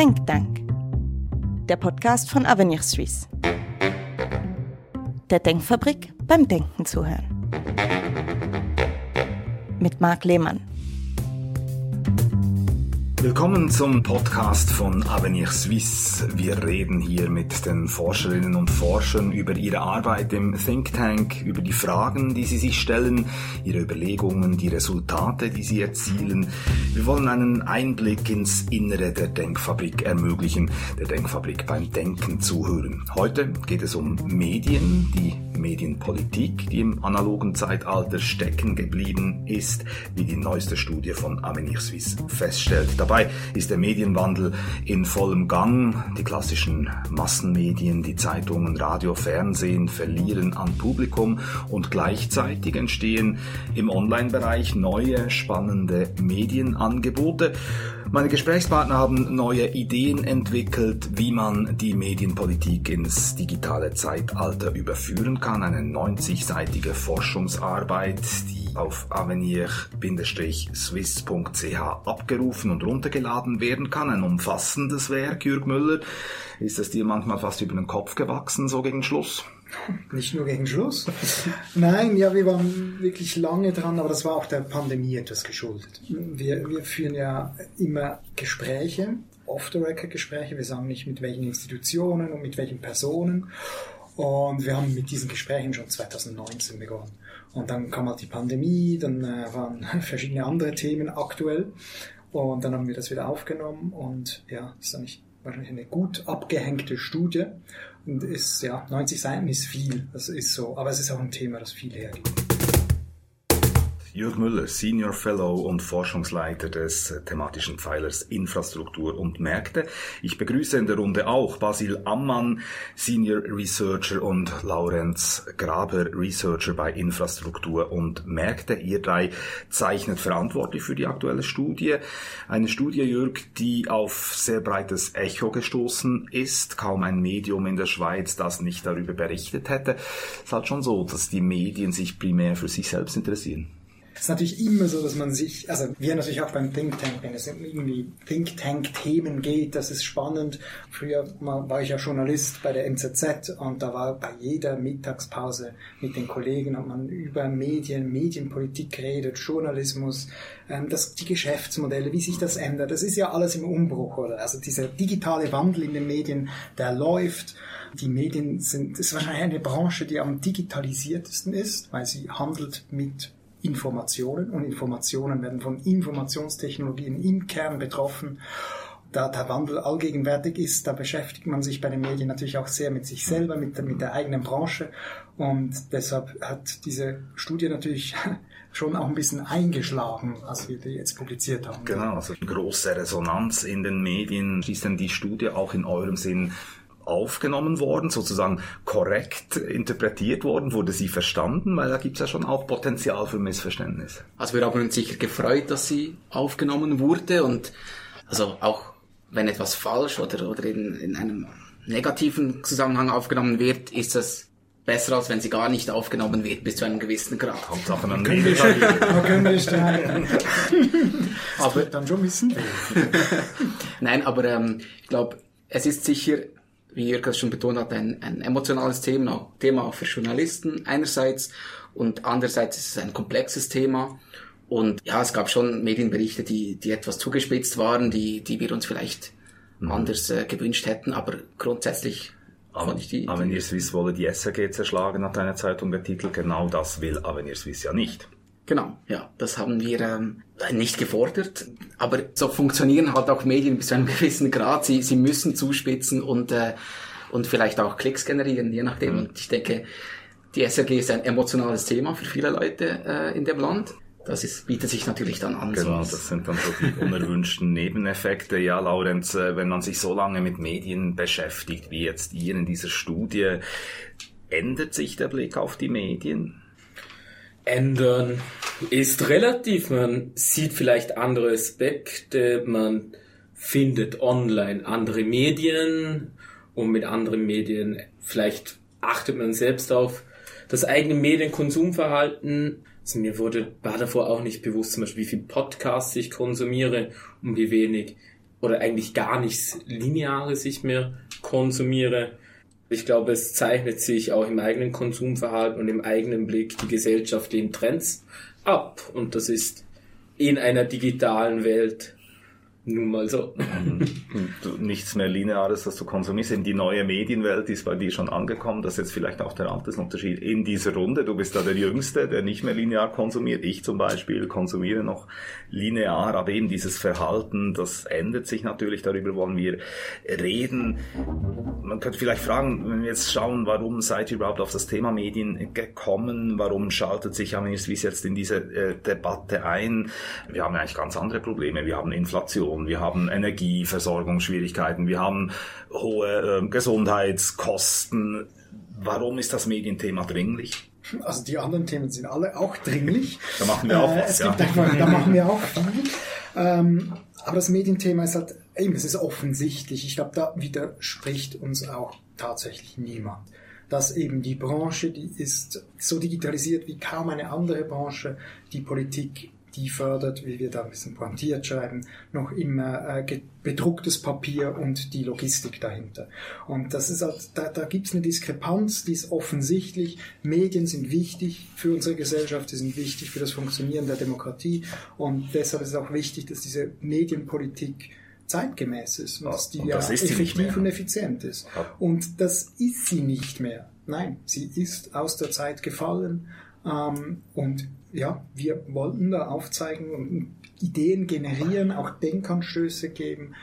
Think Tank, der Podcast von Avenir Suisse. Der Denkfabrik beim Denken zuhören. Mit Marc Lehmann. Willkommen zum Podcast von Avenir Suisse. Wir reden hier mit den Forscherinnen und Forschern über ihre Arbeit im Think Tank, über die Fragen, die sie sich stellen, ihre Überlegungen, die Resultate, die sie erzielen. Wir wollen einen Einblick ins Innere der Denkfabrik ermöglichen, der Denkfabrik beim Denken zuhören. Heute geht es um Medien, die Medienpolitik, die im analogen Zeitalter stecken geblieben ist, wie die neueste Studie von Avenir Suisse feststellt. Dabei ist der Medienwandel in vollem Gang. Die klassischen Massenmedien, die Zeitungen, Radio, Fernsehen verlieren an Publikum und gleichzeitig entstehen im Online-Bereich neue spannende Medienangebote. Meine Gesprächspartner haben neue Ideen entwickelt, wie man die Medienpolitik ins digitale Zeitalter überführen kann. Eine 90-seitige Forschungsarbeit, die auf avenir-swiss.ch abgerufen und runtergeladen werden kann. Ein umfassendes Werk, Jürg Müller. Ist es dir manchmal fast über den Kopf gewachsen, so gegen Schluss? Nicht nur gegen Schluss. Nein, ja, wir waren wirklich lange dran, aber das war auch der Pandemie etwas geschuldet. Wir, wir führen ja immer Gespräche, off-the-record-Gespräche. Wir sagen nicht mit welchen Institutionen und mit welchen Personen. Und wir haben mit diesen Gesprächen schon 2019 begonnen. Und dann kam halt die Pandemie, dann äh, waren verschiedene andere Themen aktuell. Und dann haben wir das wieder aufgenommen und ja, ist eigentlich wahrscheinlich eine gut abgehängte Studie und ist, ja, 90 Seiten ist viel, das ist so, aber es ist auch ein Thema, das viel hergibt. Jürg Müller, Senior Fellow und Forschungsleiter des thematischen Pfeilers Infrastruktur und Märkte. Ich begrüße in der Runde auch Basil Ammann, Senior Researcher und Laurenz Graber, Researcher bei Infrastruktur und Märkte. Ihr drei zeichnet verantwortlich für die aktuelle Studie. Eine Studie, Jürg, die auf sehr breites Echo gestoßen ist. Kaum ein Medium in der Schweiz, das nicht darüber berichtet hätte. Es ist halt schon so, dass die Medien sich primär für sich selbst interessieren. Es ist natürlich immer so, dass man sich, also wir natürlich auch beim Think Tank, wenn es irgendwie Think Tank Themen geht, das ist spannend. Früher war ich ja Journalist bei der MZZ und da war bei jeder Mittagspause mit den Kollegen hat man über Medien, Medienpolitik geredet, Journalismus, ähm, das, die Geschäftsmodelle, wie sich das ändert. Das ist ja alles im Umbruch, oder? Also dieser digitale Wandel in den Medien, der läuft. Die Medien sind, ist wahrscheinlich eine Branche, die am digitalisiertesten ist, weil sie handelt mit Informationen und Informationen werden von Informationstechnologien im Kern betroffen. Da der Wandel allgegenwärtig ist, da beschäftigt man sich bei den Medien natürlich auch sehr mit sich selber, mit der, mit der eigenen Branche und deshalb hat diese Studie natürlich schon auch ein bisschen eingeschlagen, als wir die jetzt publiziert haben. Genau, also große Resonanz in den Medien. Ist denn die Studie auch in eurem Sinn aufgenommen worden, sozusagen korrekt interpretiert worden? Wurde sie verstanden? Weil da gibt es ja schon auch Potenzial für Missverständnis. Also wir haben uns sicher gefreut, dass sie aufgenommen wurde und also auch wenn etwas falsch oder, oder in, in einem negativen Zusammenhang aufgenommen wird, ist das besser, als wenn sie gar nicht aufgenommen wird, bis zu einem gewissen Grad. Hauptsache man wir, können wir aber dann schon wissen. Nein, aber ähm, ich glaube, es ist sicher wie Jürg es schon betont hat, ein, ein emotionales Thema, Thema auch für Journalisten einerseits und andererseits ist es ein komplexes Thema. Und ja, es gab schon Medienberichte, die, die etwas zugespitzt waren, die, die wir uns vielleicht mhm. anders äh, gewünscht hätten, aber grundsätzlich die. Avenir Suisse wolle die SRG zerschlagen, hat eine Zeitung betitelt. Genau das will Avenir Suisse ja nicht. Genau, ja, das haben wir ähm, nicht gefordert, aber so funktionieren halt auch Medien bis zu einem gewissen Grad. Sie, sie müssen zuspitzen und, äh, und vielleicht auch Klicks generieren, je nachdem. Mhm. Und ich denke, die SRG ist ein emotionales Thema für viele Leute äh, in dem Land. Das ist, bietet sich natürlich dann an. Genau, das sind dann so die unerwünschten Nebeneffekte. Ja, Laurenz, äh, wenn man sich so lange mit Medien beschäftigt, wie jetzt ihr in dieser Studie, ändert sich der Blick auf die Medien? ändern ist relativ. Man sieht vielleicht andere Aspekte, man findet online andere Medien und mit anderen Medien vielleicht achtet man selbst auf das eigene Medienkonsumverhalten. Also mir wurde, war davor auch nicht bewusst, zum Beispiel, wie viel Podcasts ich konsumiere und wie wenig oder eigentlich gar nichts Lineares ich mehr konsumiere. Ich glaube, es zeichnet sich auch im eigenen Konsumverhalten und im eigenen Blick die gesellschaftlichen Trends ab. Und das ist in einer digitalen Welt nun mal so. Nichts mehr Lineares, das du konsumierst. In die neue Medienwelt ist bei dir schon angekommen. Das ist jetzt vielleicht auch der Altersunterschied in dieser Runde. Du bist da der Jüngste, der nicht mehr linear konsumiert. Ich zum Beispiel konsumiere noch linear, aber eben dieses Verhalten, das ändert sich natürlich. Darüber wollen wir reden. Man könnte vielleicht fragen, wenn wir jetzt schauen, warum seid ihr überhaupt auf das Thema Medien gekommen? Warum schaltet sich Aminis Wies jetzt in diese äh, Debatte ein? Wir haben eigentlich ganz andere Probleme. Wir haben Inflation Inflation, wir haben Energieversorgungsschwierigkeiten, wir haben hohe äh, Gesundheitskosten. Warum ist das Medienthema dringlich? Also die anderen Themen sind alle auch dringlich. Da machen wir auch äh, was, es ja. einfach, da machen wir auch viel. Ähm, aber das Medienthema ist halt, eben, es ist offensichtlich. Ich glaube, da widerspricht uns auch tatsächlich niemand. Dass eben die Branche, die ist so digitalisiert wie kaum eine andere Branche, die Politik die fördert, wie wir da ein bisschen pointiert schreiben, noch immer äh, bedrucktes Papier und die Logistik dahinter. Und das ist halt, da, da gibt es eine Diskrepanz, die ist offensichtlich. Medien sind wichtig für unsere Gesellschaft, die sind wichtig für das Funktionieren der Demokratie und deshalb ist es auch wichtig, dass diese Medienpolitik zeitgemäß ist und dass die und das ja effektiv und effizient ist. Und das ist sie nicht mehr. Nein, sie ist aus der Zeit gefallen ähm, und ja, wir wollten da aufzeigen und Ideen generieren, auch Denkanstöße geben,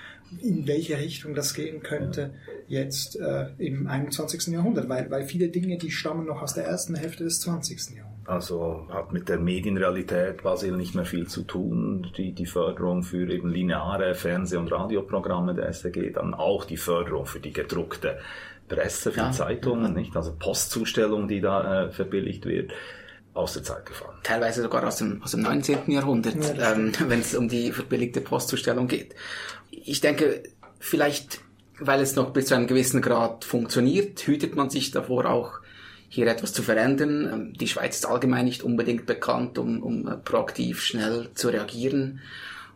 in welche Richtung das gehen könnte jetzt äh, im 21. Jahrhundert, weil, weil viele Dinge, die stammen noch aus der ersten Hälfte des 20. Jahrhunderts. Also hat mit der Medienrealität quasi nicht mehr viel zu tun. Die, die Förderung für eben lineare Fernseh- und Radioprogramme der SDG, dann auch die Förderung für die gedruckte Presse, für ja. Zeitungen, nicht? Also Postzustellung, die da äh, verbilligt wird aus der Zeit gefallen. Teilweise sogar aus dem, aus dem 19. Jahrhundert, ja, ähm, wenn es um die verbilligte Postzustellung geht. Ich denke, vielleicht, weil es noch bis zu einem gewissen Grad funktioniert, hütet man sich davor auch, hier etwas zu verändern. Ähm, die Schweiz ist allgemein nicht unbedingt bekannt, um, um äh, proaktiv schnell zu reagieren.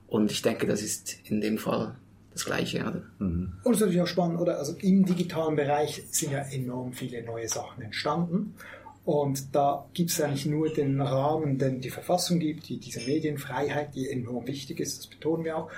Und ich denke, das ist in dem Fall das Gleiche. Oder? Mhm. Und es ist natürlich auch spannend, oder? Also im digitalen Bereich sind ja enorm viele neue Sachen entstanden. Und da gibt es eigentlich nur den Rahmen, den die Verfassung gibt, die, diese Medienfreiheit, die enorm wichtig ist, das betonen wir auch.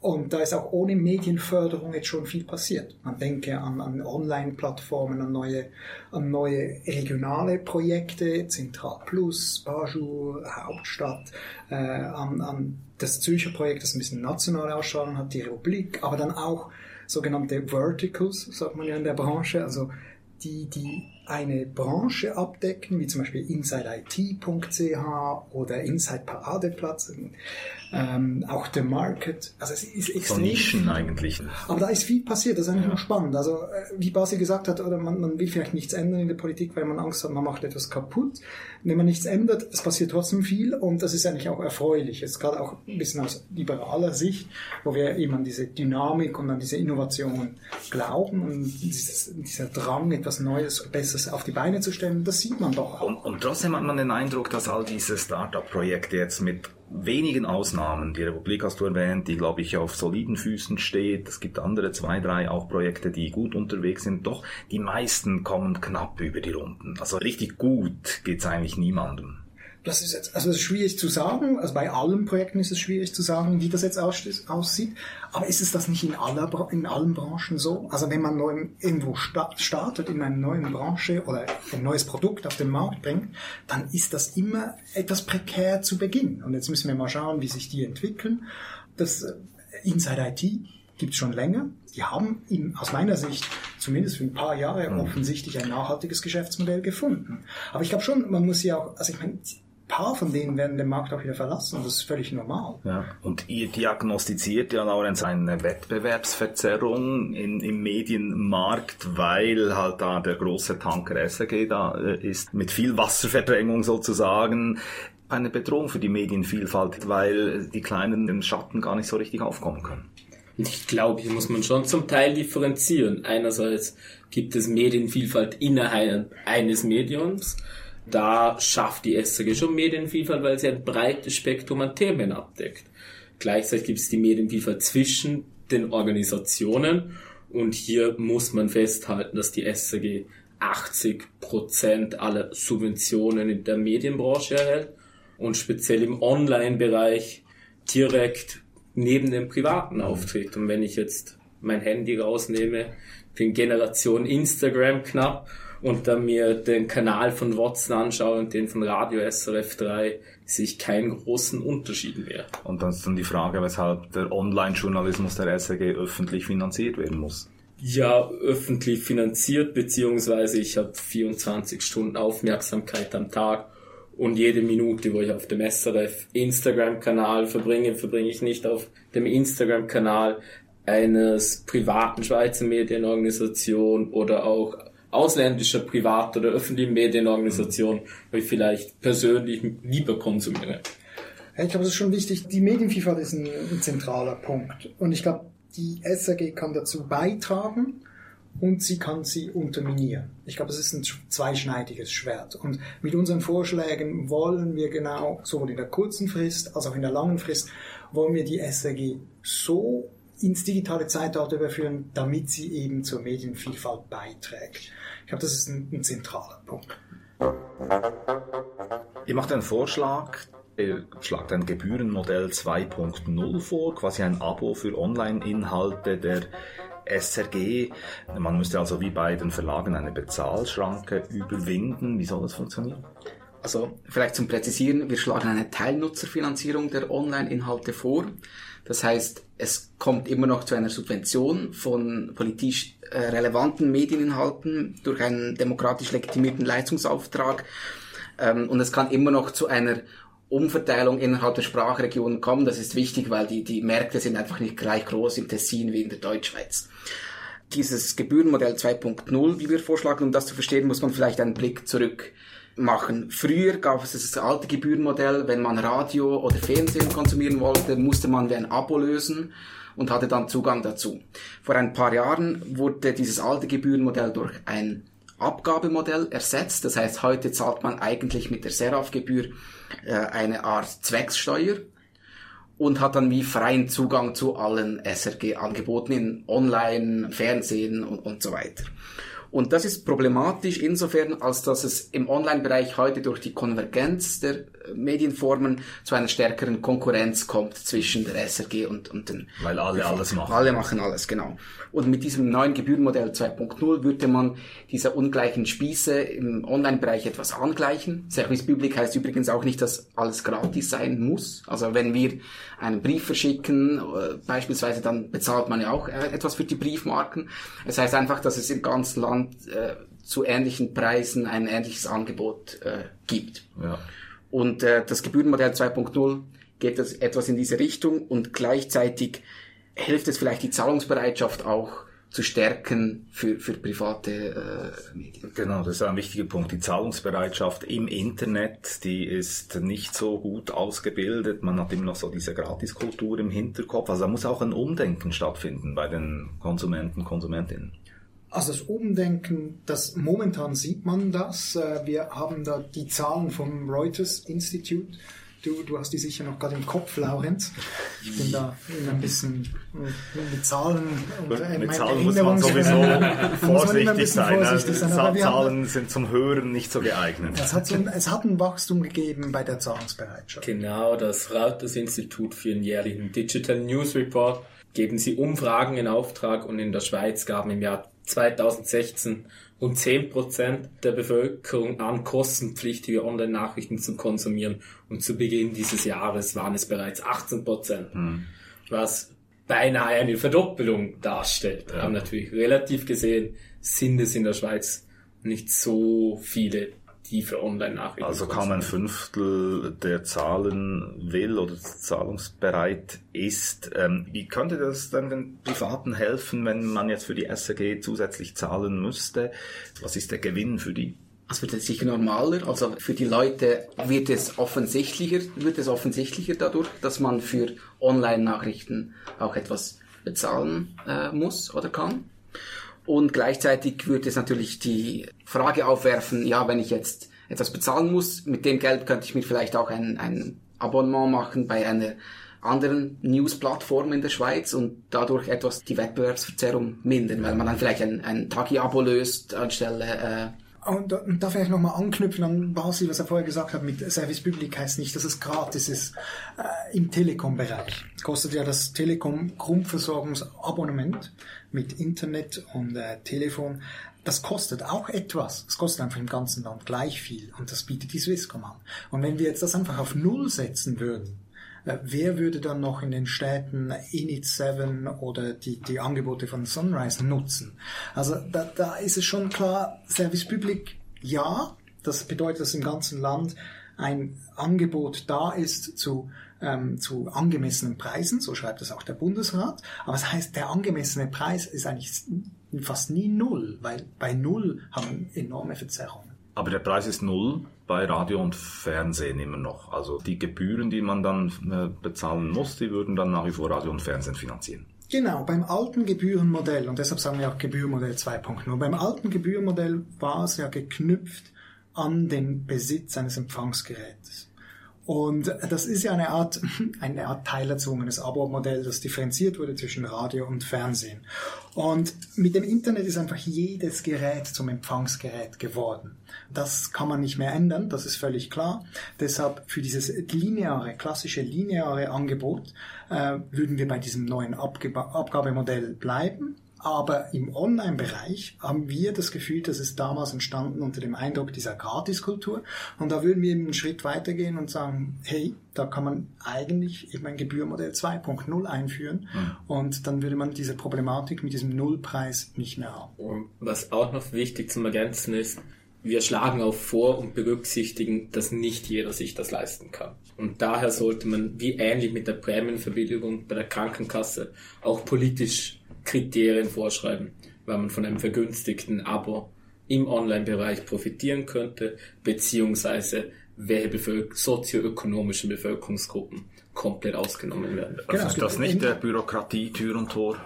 Und da ist auch ohne Medienförderung jetzt schon viel passiert. Man denke an, an Online-Plattformen, an neue, an neue regionale Projekte, Zentral Plus, Bajou, Hauptstadt, äh, an, an das Zürcher Projekt, das ein bisschen nationale Ausstrahlung hat, die Republik, aber dann auch sogenannte Verticals, sagt man ja in der Branche, also die, die eine Branche abdecken, wie zum Beispiel InsideIT.ch oder Inside Paradeplatz, ähm, auch der Market. Also es ist extrem. Nischen eigentlich. Aber da ist viel passiert, das ist eigentlich ja. noch spannend. Also äh, wie Basil gesagt hat, oder man, man will vielleicht nichts ändern in der Politik, weil man Angst hat, man macht etwas kaputt. Wenn man nichts ändert, es passiert trotzdem viel und das ist eigentlich auch erfreulich. Jetzt gerade auch ein bisschen aus liberaler Sicht, wo wir eben an diese Dynamik und an diese Innovation glauben und dieses, dieser Drang, etwas Neues, Besseres auf die Beine zu stellen, das sieht man doch. Und, und trotzdem hat man den Eindruck, dass all diese Start-up-Projekte jetzt mit wenigen Ausnahmen, die Republik hast du erwähnt, die glaube ich auf soliden Füßen steht, es gibt andere zwei, drei auch Projekte, die gut unterwegs sind, doch die meisten kommen knapp über die Runden. Also richtig gut geht's eigentlich niemandem. Das ist jetzt, also es ist schwierig zu sagen, also bei allen Projekten ist es schwierig zu sagen, wie das jetzt aussieht. Aber ist es das nicht in, aller, in allen Branchen so? Also wenn man neu, irgendwo startet in einer neuen Branche oder ein neues Produkt auf den Markt bringt, dann ist das immer etwas prekär zu Beginn. Und jetzt müssen wir mal schauen, wie sich die entwickeln. Das äh, Inside IT gibt es schon länger. Die haben in, aus meiner Sicht zumindest für ein paar Jahre mhm. offensichtlich ein nachhaltiges Geschäftsmodell gefunden. Aber ich glaube schon, man muss ja auch, also ich meine, paar von denen werden den Markt auch wieder verlassen. Das ist völlig normal. Ja. Und ihr diagnostiziert ja, Laurenz, eine Wettbewerbsverzerrung in, im Medienmarkt, weil halt da der große Tanker SAG da äh, ist, mit viel Wasserverdrängung sozusagen. Eine Bedrohung für die Medienvielfalt, weil die Kleinen den Schatten gar nicht so richtig aufkommen können. Ich glaube, hier muss man schon zum Teil differenzieren. Einerseits gibt es Medienvielfalt innerhalb eines Mediums da schafft die SAG schon Medienvielfalt, weil sie ein breites Spektrum an Themen abdeckt. Gleichzeitig gibt es die Medienvielfalt zwischen den Organisationen. Und hier muss man festhalten, dass die SAG 80 Prozent aller Subventionen in der Medienbranche erhält und speziell im Online-Bereich direkt neben dem privaten auftritt. Und wenn ich jetzt mein Handy rausnehme, bin Generation Instagram knapp und dann mir den Kanal von Watson anschaue und den von Radio SRF 3, sehe ich keinen großen Unterschied mehr. Und dann ist dann die Frage, weshalb der Online-Journalismus der SRG öffentlich finanziert werden muss. Ja, öffentlich finanziert, beziehungsweise ich habe 24 Stunden Aufmerksamkeit am Tag und jede Minute, wo ich auf dem SRF Instagram-Kanal verbringe, verbringe ich nicht auf dem Instagram-Kanal eines privaten Schweizer Medienorganisation oder auch ausländischer privat- oder öffentlichen Medienorganisation, wo ich vielleicht persönlich lieber konsumiere. Ich glaube, es ist schon wichtig, die Medienvielfalt ist ein, ein zentraler Punkt. Und ich glaube, die SAG kann dazu beitragen und sie kann sie unterminieren. Ich glaube, es ist ein zweischneidiges Schwert. Und mit unseren Vorschlägen wollen wir genau, sowohl in der kurzen Frist als auch in der langen Frist, wollen wir die SAG so ins digitale Zeitalter überführen, damit sie eben zur Medienvielfalt beiträgt. Ich glaube, das ist ein, ein zentraler Punkt. Ihr macht einen Vorschlag, ihr schlagt ein Gebührenmodell 2.0 vor, quasi ein Abo für Online-Inhalte der SRG. Man müsste also wie bei den Verlagen eine Bezahlschranke überwinden. Wie soll das funktionieren? Also vielleicht zum Präzisieren, wir schlagen eine Teilnutzerfinanzierung der Online-Inhalte vor. Das heißt, es kommt immer noch zu einer Subvention von politisch äh, relevanten Medieninhalten durch einen demokratisch legitimierten Leistungsauftrag. Ähm, und es kann immer noch zu einer Umverteilung innerhalb der Sprachregionen kommen. Das ist wichtig, weil die, die Märkte sind einfach nicht gleich groß im Tessin wie in der Deutschschweiz. Dieses Gebührenmodell 2.0, wie wir vorschlagen, um das zu verstehen, muss man vielleicht einen Blick zurück machen. Früher gab es das alte Gebührenmodell, wenn man Radio oder Fernsehen konsumieren wollte, musste man wie ein Abo lösen und hatte dann Zugang dazu. Vor ein paar Jahren wurde dieses alte Gebührenmodell durch ein Abgabemodell ersetzt. Das heißt, heute zahlt man eigentlich mit der Seraf-Gebühr äh, eine Art Zweckssteuer und hat dann wie freien Zugang zu allen SRG-Angeboten in Online, Fernsehen und, und so weiter. Und das ist problematisch insofern, als dass es im Online-Bereich heute durch die Konvergenz der Medienformen zu einer stärkeren Konkurrenz kommt zwischen der SRG und, und den... Weil alle alles machen. Alle machen alles, genau. Und mit diesem neuen Gebührenmodell 2.0 würde man diese ungleichen Spieße im Online-Bereich etwas angleichen. Service Public heißt übrigens auch nicht, dass alles gratis sein muss. Also wenn wir einen Brief verschicken, äh, beispielsweise, dann bezahlt man ja auch äh, etwas für die Briefmarken. Es heißt einfach, dass es im ganzen Land äh, zu ähnlichen Preisen ein ähnliches Angebot äh, gibt. Ja. Und äh, das Gebührenmodell 2.0 geht das etwas in diese Richtung und gleichzeitig hilft es vielleicht die Zahlungsbereitschaft auch zu stärken für, für private äh, Medien. Genau, das ist ein wichtiger Punkt. Die Zahlungsbereitschaft im Internet, die ist nicht so gut ausgebildet. Man hat immer noch so diese Gratiskultur im Hinterkopf. Also da muss auch ein Umdenken stattfinden bei den Konsumenten, Konsumentinnen. Also das Umdenken, das momentan sieht man das. Äh, wir haben da die Zahlen vom Reuters Institute. Du, du hast die sicher noch gerade im Kopf, Laurenz. Ich bin da ein bisschen mit Zahlen und äh, mit Zahlen muss man sowieso vorsichtig sein. Vorsichtig sein. Zahlen sind zum Hören nicht so geeignet. Es hat, so ein, es hat ein Wachstum gegeben bei der Zahlungsbereitschaft. Genau, das Reuters Institut für den jährlichen Digital News Report geben sie Umfragen in Auftrag und in der Schweiz gaben im Jahr 2016 rund 10% der Bevölkerung an, kostenpflichtige Online-Nachrichten zu konsumieren. Und zu Beginn dieses Jahres waren es bereits 18%, hm. was beinahe eine Verdoppelung darstellt. Ja. Aber natürlich relativ gesehen sind es in der Schweiz nicht so viele die für Online-Nachrichten. Also kaum ein Fünftel der zahlen will oder zahlungsbereit ist. Ähm, wie könnte das dann den Privaten helfen, wenn man jetzt für die SAG zusätzlich zahlen müsste? Was ist der Gewinn für die? Es wird sicher normaler. Also für die Leute wird es offensichtlicher, wird es offensichtlicher dadurch, dass man für Online-Nachrichten auch etwas bezahlen äh, muss oder kann. Und gleichzeitig würde es natürlich die Frage aufwerfen, ja, wenn ich jetzt etwas bezahlen muss, mit dem Geld könnte ich mir vielleicht auch ein, ein Abonnement machen bei einer anderen News-Plattformen in der Schweiz und dadurch etwas die Wettbewerbsverzerrung mindern, weil man dann vielleicht ein, ein Tagi-Abo löst anstelle äh, und, und da vielleicht nochmal anknüpfen an Basil, was er vorher gesagt hat, mit Service Public heißt nicht, dass es gratis ist äh, im Telekom-Bereich. Kostet ja das Telekom-Grundversorgungsabonnement mit Internet und äh, Telefon. Das kostet auch etwas. Es kostet einfach im ganzen Land gleich viel. Und das bietet die Swisscom an. Und wenn wir jetzt das einfach auf Null setzen würden, wer würde dann noch in den Städten Init 7 oder die, die Angebote von Sunrise nutzen? Also da, da ist es schon klar, Service Public ja, das bedeutet, dass im ganzen Land ein Angebot da ist zu, ähm, zu angemessenen Preisen, so schreibt es auch der Bundesrat. Aber das heißt, der angemessene Preis ist eigentlich fast nie null, weil bei null haben wir enorme Verzerrungen. Aber der Preis ist null bei Radio und Fernsehen immer noch. Also die Gebühren, die man dann äh, bezahlen muss, die würden dann nach wie vor Radio und Fernsehen finanzieren. Genau, beim alten Gebührenmodell, und deshalb sagen wir auch Gebührenmodell 2.0, beim alten Gebührenmodell war es ja geknüpft an den Besitz eines Empfangsgerätes. Und das ist ja eine Art, eine Art teilerzwungenes Abo-Modell, das differenziert wurde zwischen Radio und Fernsehen. Und mit dem Internet ist einfach jedes Gerät zum Empfangsgerät geworden. Das kann man nicht mehr ändern, das ist völlig klar. Deshalb für dieses lineare, klassische lineare Angebot äh, würden wir bei diesem neuen Abgab Abgabemodell bleiben. Aber im Online-Bereich haben wir das Gefühl, dass es damals entstanden unter dem Eindruck dieser Gratiskultur. Und da würden wir eben einen Schritt weitergehen und sagen, hey, da kann man eigentlich eben ein Gebührmodell 2.0 einführen. Mhm. Und dann würde man diese Problematik mit diesem Nullpreis nicht mehr haben. Und was auch noch wichtig zum Ergänzen ist, wir schlagen auch vor und berücksichtigen, dass nicht jeder sich das leisten kann. Und daher sollte man, wie ähnlich mit der Prämienverbilligung bei der Krankenkasse, auch politisch Kriterien vorschreiben, weil man von einem vergünstigten Abo im Online-Bereich profitieren könnte, beziehungsweise welche Bevölker sozioökonomischen Bevölkerungsgruppen komplett ausgenommen werden. Also ist das nicht der Bürokratie Tür und Tor?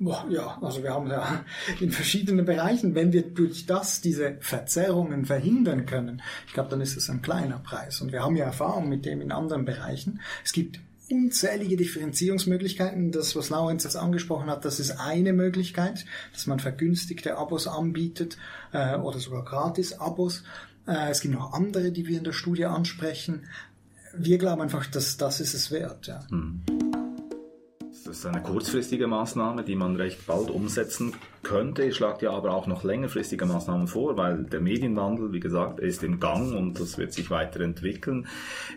Ja, also wir haben ja in verschiedenen Bereichen, wenn wir durch das diese Verzerrungen verhindern können, ich glaube, dann ist es ein kleiner Preis. Und wir haben ja Erfahrung mit dem in anderen Bereichen. Es gibt unzählige Differenzierungsmöglichkeiten. Das, was Laurenz jetzt angesprochen hat, das ist eine Möglichkeit, dass man vergünstigte Abos anbietet äh, oder sogar Gratis-Abos. Äh, es gibt noch andere, die wir in der Studie ansprechen. Wir glauben einfach, dass das ist es wert. Ja. Mhm. Ist eine kurzfristige Maßnahme, die man recht bald umsetzen könnte. Ihr schlagt ja aber auch noch längerfristige Maßnahmen vor, weil der Medienwandel, wie gesagt, ist im Gang und das wird sich weiterentwickeln.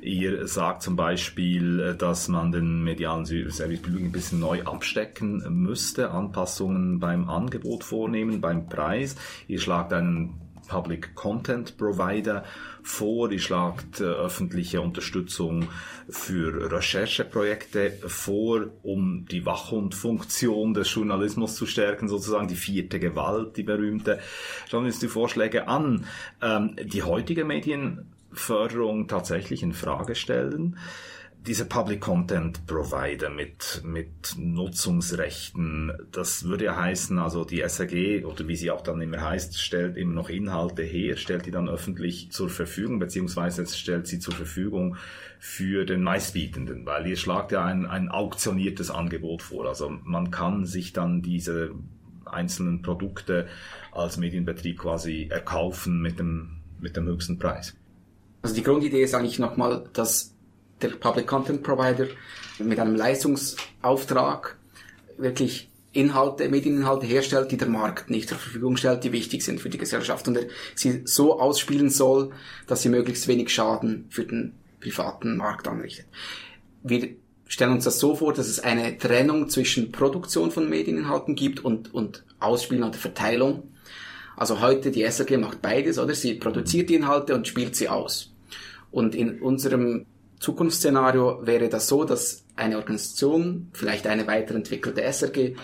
Ihr sagt zum Beispiel, dass man den medialen Service ein bisschen neu abstecken müsste, Anpassungen beim Angebot vornehmen, beim Preis. Ihr schlagt einen Public Content Provider vor, die schlagt äh, öffentliche Unterstützung für Rechercheprojekte vor, um die Wachhundfunktion des Journalismus zu stärken, sozusagen die vierte Gewalt, die berühmte. Schauen wir uns die Vorschläge an. Ähm, die heutige Medienförderung tatsächlich in Frage stellen diese Public Content Provider mit, mit Nutzungsrechten, das würde ja heißen, also die SAG oder wie sie auch dann immer heißt, stellt immer noch Inhalte her, stellt die dann öffentlich zur Verfügung, beziehungsweise stellt sie zur Verfügung für den Meistbietenden, weil ihr schlagt ja ein, ein auktioniertes Angebot vor. Also man kann sich dann diese einzelnen Produkte als Medienbetrieb quasi erkaufen mit dem, mit dem höchsten Preis. Also die Grundidee ist eigentlich nochmal, dass der Public Content Provider mit einem Leistungsauftrag wirklich Inhalte, Medieninhalte herstellt, die der Markt nicht zur Verfügung stellt, die wichtig sind für die Gesellschaft und er sie so ausspielen soll, dass sie möglichst wenig Schaden für den privaten Markt anrichtet. Wir stellen uns das so vor, dass es eine Trennung zwischen Produktion von Medieninhalten gibt und, und Ausspielen oder Verteilung. Also heute die SRG macht beides, oder? Sie produziert die Inhalte und spielt sie aus. Und in unserem Zukunftsszenario wäre das so, dass eine Organisation, vielleicht eine weiterentwickelte SRG,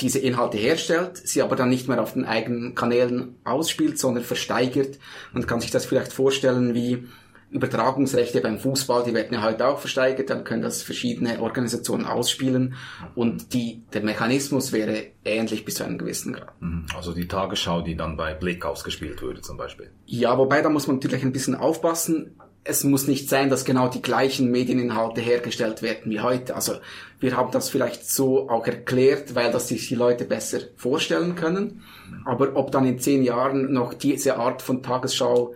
diese Inhalte herstellt, sie aber dann nicht mehr auf den eigenen Kanälen ausspielt, sondern versteigert. Man kann sich das vielleicht vorstellen wie Übertragungsrechte beim Fußball, die werden ja heute auch versteigert, dann können das verschiedene Organisationen ausspielen und die, der Mechanismus wäre ähnlich bis zu einem gewissen Grad. Mhm. Also die Tagesschau, die dann bei Blick ausgespielt würde zum Beispiel. Ja, wobei da muss man natürlich ein bisschen aufpassen es muss nicht sein, dass genau die gleichen Medieninhalte hergestellt werden wie heute. Also wir haben das vielleicht so auch erklärt, weil das sich die Leute besser vorstellen können. Aber ob dann in zehn Jahren noch diese Art von Tagesschau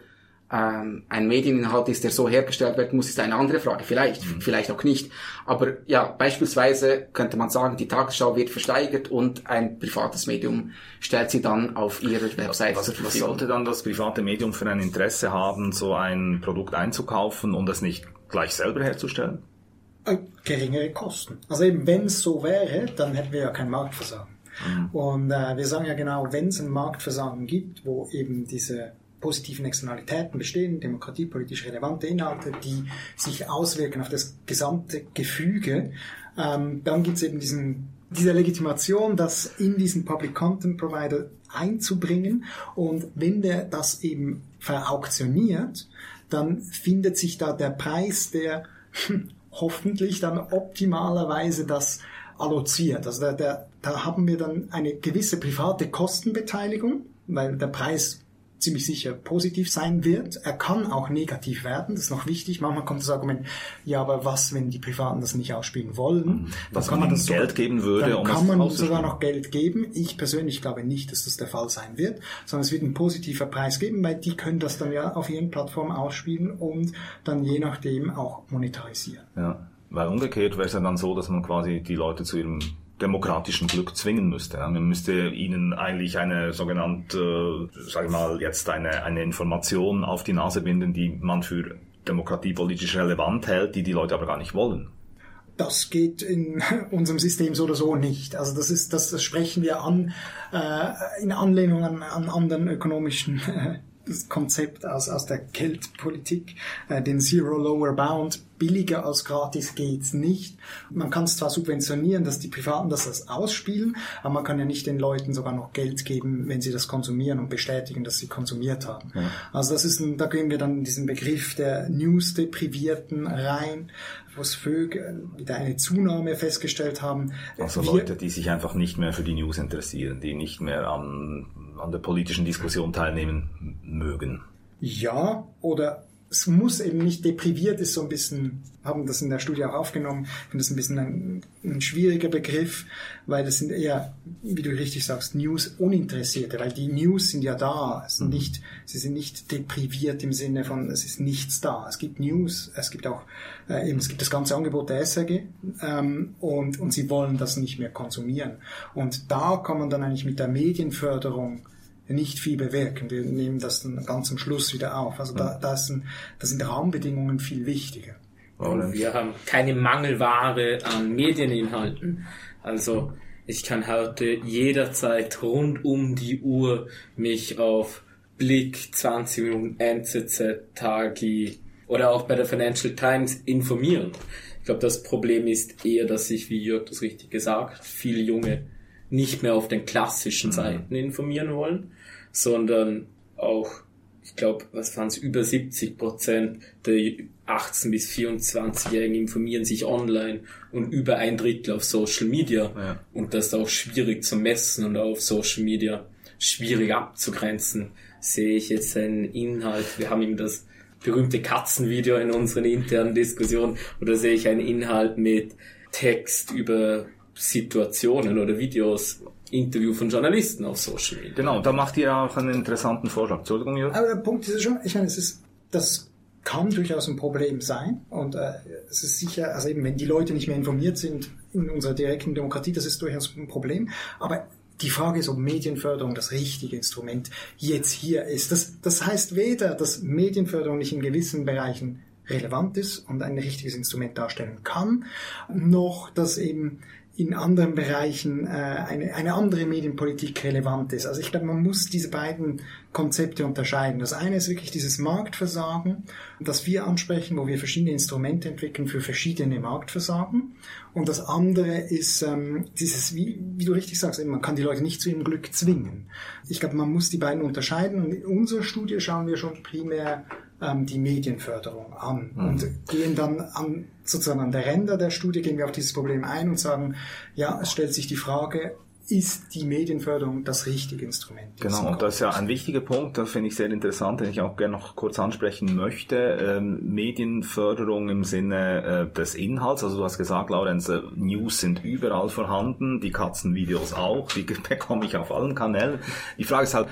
ähm, ein Medieninhalt ist, der so hergestellt werden muss, ist eine andere Frage. Vielleicht, mhm. vielleicht auch nicht. Aber ja, beispielsweise könnte man sagen, die Tagesschau wird versteigert und ein privates Medium stellt sie dann auf ihrer Webseite was. Was sollte dann das private Medium für ein Interesse haben, so ein Produkt einzukaufen und es nicht gleich selber herzustellen? Äh, geringere Kosten. Also eben, wenn es so wäre, dann hätten wir ja kein Marktversagen. Mhm. Und äh, wir sagen ja genau, wenn es ein Marktversagen gibt, wo eben diese positiven Externalitäten bestehen, demokratiepolitisch relevante Inhalte, die sich auswirken auf das gesamte Gefüge, ähm, dann gibt es eben diesen, diese Legitimation, das in diesen Public Content Provider einzubringen und wenn der das eben verauktioniert, dann findet sich da der Preis, der hoffentlich dann optimalerweise das alloziert. Also da, da, da haben wir dann eine gewisse private Kostenbeteiligung, weil der Preis ziemlich sicher positiv sein wird. Er kann auch negativ werden, das ist noch wichtig. Manchmal kommt das Argument, ja, aber was, wenn die Privaten das nicht ausspielen wollen? Mhm. Was kann man das Geld geben würde, dann um kann man sogar noch Geld geben. Ich persönlich glaube nicht, dass das der Fall sein wird, sondern es wird ein positiver Preis geben, weil die können das dann ja auf ihren Plattformen ausspielen und dann je nachdem auch monetarisieren. Ja, weil umgekehrt wäre es ja dann so, dass man quasi die Leute zu ihrem demokratischen Glück zwingen müsste. Man müsste ihnen eigentlich eine sogenannte, sag ich mal, jetzt eine, eine Information auf die Nase binden, die man für demokratiepolitisch relevant hält, die die Leute aber gar nicht wollen. Das geht in unserem System so oder so nicht. Also das ist, das, das sprechen wir an äh, in Anlehnung an, an anderen ökonomischen äh, das Konzept aus, aus der Geldpolitik, äh, den Zero Lower Bound, billiger als gratis geht's nicht. Man kann es zwar subventionieren, dass die Privaten das ausspielen, aber man kann ja nicht den Leuten sogar noch Geld geben, wenn sie das konsumieren und bestätigen, dass sie konsumiert haben. Ja. Also das ist ein, da gehen wir dann in diesen Begriff der News-Deprivierten rein, wo es Vögel wieder eine Zunahme festgestellt haben. Also wir, Leute, die sich einfach nicht mehr für die News interessieren, die nicht mehr an, an der politischen Diskussion teilnehmen mögen. Ja, oder es muss eben nicht depriviert ist so ein bisschen, haben das in der Studie auch aufgenommen, ich finde das ein bisschen ein, ein, schwieriger Begriff, weil das sind eher, wie du richtig sagst, News-Uninteressierte, weil die News sind ja da, es sind mhm. nicht, sie sind nicht depriviert im Sinne von, es ist nichts da. Es gibt News, es gibt auch, äh, eben, es gibt das ganze Angebot der SRG ähm, und, und sie wollen das nicht mehr konsumieren. Und da kann man dann eigentlich mit der Medienförderung nicht viel bewirken. Wir nehmen das dann ganz am Schluss wieder auf. Also da, da, sind, da sind Rahmenbedingungen viel wichtiger. Und wir haben keine Mangelware an Medieninhalten. Also ich kann heute jederzeit rund um die Uhr mich auf Blick, 20 Minuten, NZZ, Tagi oder auch bei der Financial Times informieren. Ich glaube, das Problem ist eher, dass sich, wie Jörg das richtig gesagt, viele Junge nicht mehr auf den klassischen mhm. Seiten informieren wollen, sondern auch, ich glaube, was waren es, über 70 Prozent der 18 bis 24-Jährigen informieren sich online und über ein Drittel auf Social Media. Ja. Und das ist auch schwierig zu messen und auf Social Media schwierig abzugrenzen. Sehe ich jetzt einen Inhalt, wir haben ihm das berühmte Katzenvideo in unseren internen Diskussionen, oder sehe ich einen Inhalt mit Text über Situationen oder Videos, Interview von Journalisten auf Social Media. Genau, da macht ihr auch einen interessanten Vorschlag. Entschuldigung, Jürgen. Aber der Punkt ist schon, ich meine, es ist, das kann durchaus ein Problem sein und äh, es ist sicher, also eben, wenn die Leute nicht mehr informiert sind in unserer direkten Demokratie, das ist durchaus ein Problem. Aber die Frage ist, ob Medienförderung das richtige Instrument jetzt hier ist. Das, das heißt weder, dass Medienförderung nicht in gewissen Bereichen relevant ist und ein richtiges Instrument darstellen kann, noch dass eben in anderen Bereichen äh, eine, eine andere Medienpolitik relevant ist. Also ich glaube, man muss diese beiden Konzepte unterscheiden. Das eine ist wirklich dieses Marktversagen, das wir ansprechen, wo wir verschiedene Instrumente entwickeln für verschiedene Marktversagen. Und das andere ist ähm, dieses, wie, wie du richtig sagst, man kann die Leute nicht zu ihrem Glück zwingen. Ich glaube, man muss die beiden unterscheiden. Und in unserer Studie schauen wir schon primär ähm, die Medienförderung an mhm. und gehen dann an, sozusagen an der Ränder der Studie gehen wir auf dieses Problem ein und sagen, ja, es stellt sich die Frage, ist die Medienförderung das richtige Instrument. Genau, und das ist ja ein wichtiger Punkt, das finde ich sehr interessant, den ich auch gerne noch kurz ansprechen möchte. Ähm, Medienförderung im Sinne äh, des Inhalts, also du hast gesagt, Laurenz, äh, News sind überall vorhanden, die Katzenvideos auch, die bekomme ich auf allen Kanälen. Die Frage ist halt,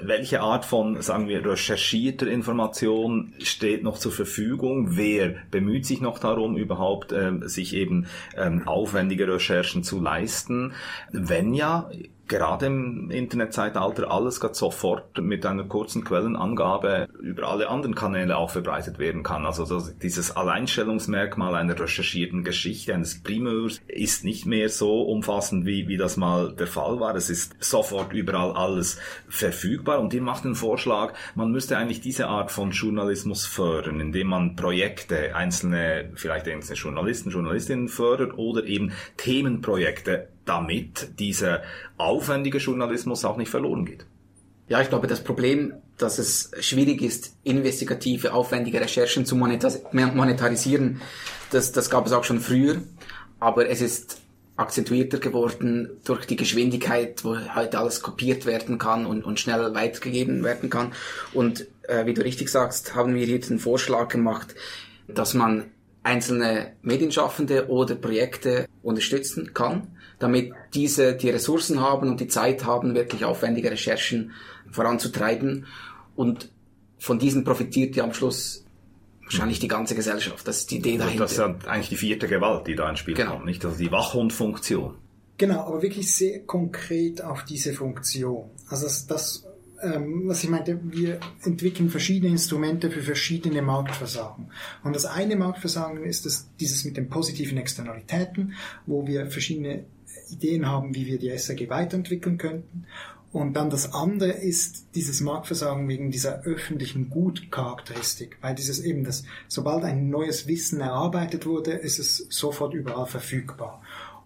welche Art von, sagen wir, recherchierter Information steht noch zur Verfügung? Wer bemüht sich noch darum, überhaupt ähm, sich eben ähm, aufwendige Recherchen zu leisten? Wenn ja, gerade im Internetzeitalter alles gerade sofort mit einer kurzen Quellenangabe über alle anderen Kanäle auch verbreitet werden kann. Also dieses Alleinstellungsmerkmal einer recherchierten Geschichte, eines Primeurs, ist nicht mehr so umfassend, wie, wie das mal der Fall war. Es ist sofort überall alles verfügbar und ihr macht den Vorschlag, man müsste eigentlich diese Art von Journalismus fördern, indem man Projekte, einzelne, vielleicht einzelne Journalisten, Journalistinnen fördert oder eben Themenprojekte damit dieser aufwendige Journalismus auch nicht verloren geht. Ja, ich glaube, das Problem, dass es schwierig ist, investigative, aufwendige Recherchen zu monetarisieren, das, das gab es auch schon früher. Aber es ist akzentuierter geworden durch die Geschwindigkeit, wo heute alles kopiert werden kann und, und schnell weitergegeben werden kann. Und äh, wie du richtig sagst, haben wir hier den Vorschlag gemacht, dass man einzelne Medienschaffende oder Projekte unterstützen kann damit diese die Ressourcen haben und die Zeit haben, wirklich aufwendige Recherchen voranzutreiben. Und von diesen profitiert ja am Schluss wahrscheinlich die ganze Gesellschaft. Das ist die Idee dahinter. Und das ist ja eigentlich die vierte Gewalt, die da ins Spiel genau. kommt, nicht? Also die Wachhundfunktion. Genau, aber wirklich sehr konkret auf diese Funktion. Also das, das ähm, was ich meinte, wir entwickeln verschiedene Instrumente für verschiedene Marktversagen. Und das eine Marktversagen ist das, dieses mit den positiven Externalitäten, wo wir verschiedene Ideen haben, wie wir die SAG weiterentwickeln könnten. Und dann das andere ist dieses Marktversagen wegen dieser öffentlichen Gutcharakteristik, weil dieses eben das, sobald ein neues Wissen erarbeitet wurde, ist es sofort überall verfügbar.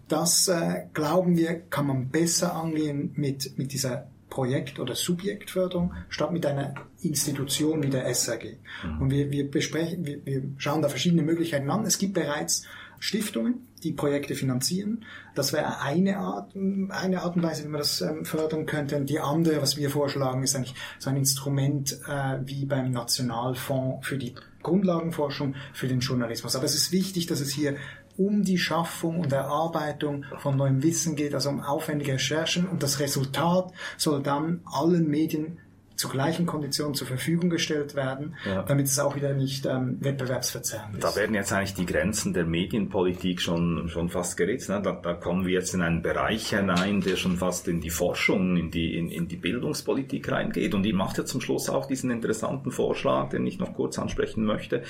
Das äh, glauben wir, kann man besser angehen mit, mit dieser Projekt- oder Subjektförderung statt mit einer Institution wie der SAG. Mhm. Und wir, wir besprechen, wir, wir schauen da verschiedene Möglichkeiten an. Es gibt bereits Stiftungen, die Projekte finanzieren. Das wäre eine Art, eine Art und Weise, wie man das ähm, fördern könnte. Und die andere, was wir vorschlagen, ist eigentlich so ein Instrument äh, wie beim Nationalfonds für die Grundlagenforschung für den Journalismus. Aber es ist wichtig, dass es hier um die Schaffung und Erarbeitung von neuem Wissen geht, also um aufwendige Recherchen und das Resultat soll dann allen Medien zu gleichen Konditionen zur Verfügung gestellt werden, ja. damit es auch wieder nicht ähm, wettbewerbsverzerrend ist. Da werden jetzt eigentlich die Grenzen der Medienpolitik schon, schon fast geritzt. Ne? Da, da kommen wir jetzt in einen Bereich hinein, der schon fast in die Forschung, in die, in, in die Bildungspolitik reingeht. Und die macht ja zum Schluss auch diesen interessanten Vorschlag, den ich noch kurz ansprechen möchte,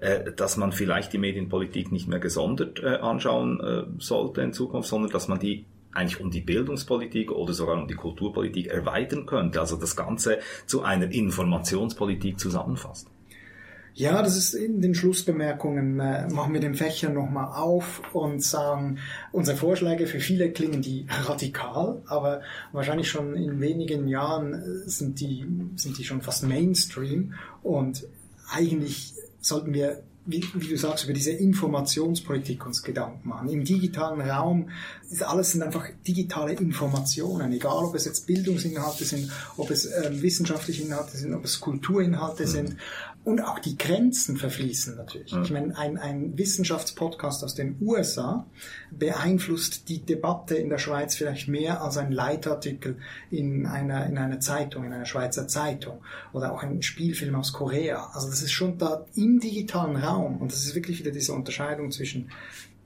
äh, dass man vielleicht die Medienpolitik nicht mehr gesondert äh, anschauen äh, sollte in Zukunft, sondern dass man die eigentlich um die Bildungspolitik oder sogar um die Kulturpolitik erweitern könnte, also das Ganze zu einer Informationspolitik zusammenfasst. Ja, das ist in den Schlussbemerkungen, äh, machen wir den Fächer nochmal auf und sagen, unsere Vorschläge für viele klingen die radikal, aber wahrscheinlich schon in wenigen Jahren äh, sind die, sind die schon fast Mainstream und eigentlich sollten wir wie, wie, du sagst, über diese Informationspolitik uns Gedanken machen. Im digitalen Raum ist alles sind einfach digitale Informationen, egal ob es jetzt Bildungsinhalte sind, ob es äh, wissenschaftliche Inhalte sind, ob es Kulturinhalte mhm. sind. Und auch die Grenzen verfließen natürlich. Mhm. Ich meine, ein, ein Wissenschaftspodcast aus den USA beeinflusst die Debatte in der Schweiz vielleicht mehr als ein Leitartikel in einer, in einer Zeitung, in einer Schweizer Zeitung oder auch ein Spielfilm aus Korea. Also das ist schon da im digitalen Raum und das ist wirklich wieder diese Unterscheidung zwischen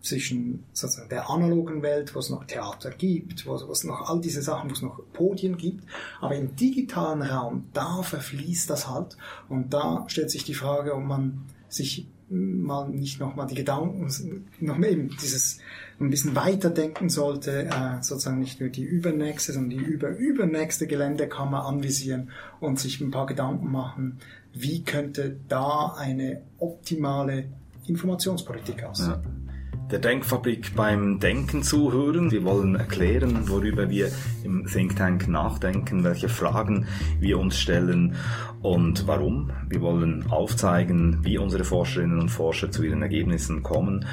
zwischen sozusagen der analogen Welt, wo es noch Theater gibt, wo, es noch all diese Sachen, wo es noch Podien gibt, aber im digitalen Raum, da verfließt das halt. Und da stellt sich die Frage, ob man sich mal nicht nochmal die Gedanken, noch mehr eben dieses ein bisschen weiterdenken sollte, äh, sozusagen nicht nur die übernächste, sondern die überübernächste Geländekammer anvisieren und sich ein paar Gedanken machen, wie könnte da eine optimale Informationspolitik aussehen. Ja der Denkfabrik beim Denken zuhören. Wir wollen erklären, worüber wir im Think Tank nachdenken, welche Fragen wir uns stellen Und warum? Wir wollen aufzeigen, wie unsere Forscherinnen und Forscher zu ihren Ergebnissen kommen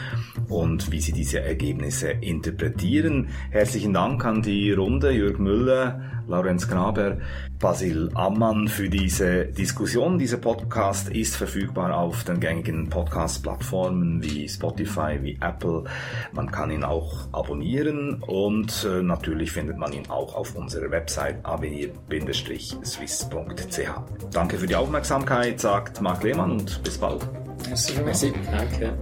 und wie sie diese Ergebnisse interpretieren. Herzlichen Dank an die Runde, Jörg Müller, Laurenz Graber, Basil Ammann für diese Diskussion. Dieser Podcast ist verfügbar auf den gängigen Podcast-Plattformen wie Spotify, wie Apple. Man kann ihn auch abonnieren und äh, natürlich findet man ihn auch auf unserer Website avenir-swiss.ch. Danke für die Aufmerksamkeit, sagt Marc Lehmann und bis bald. Merci. Merci. Danke.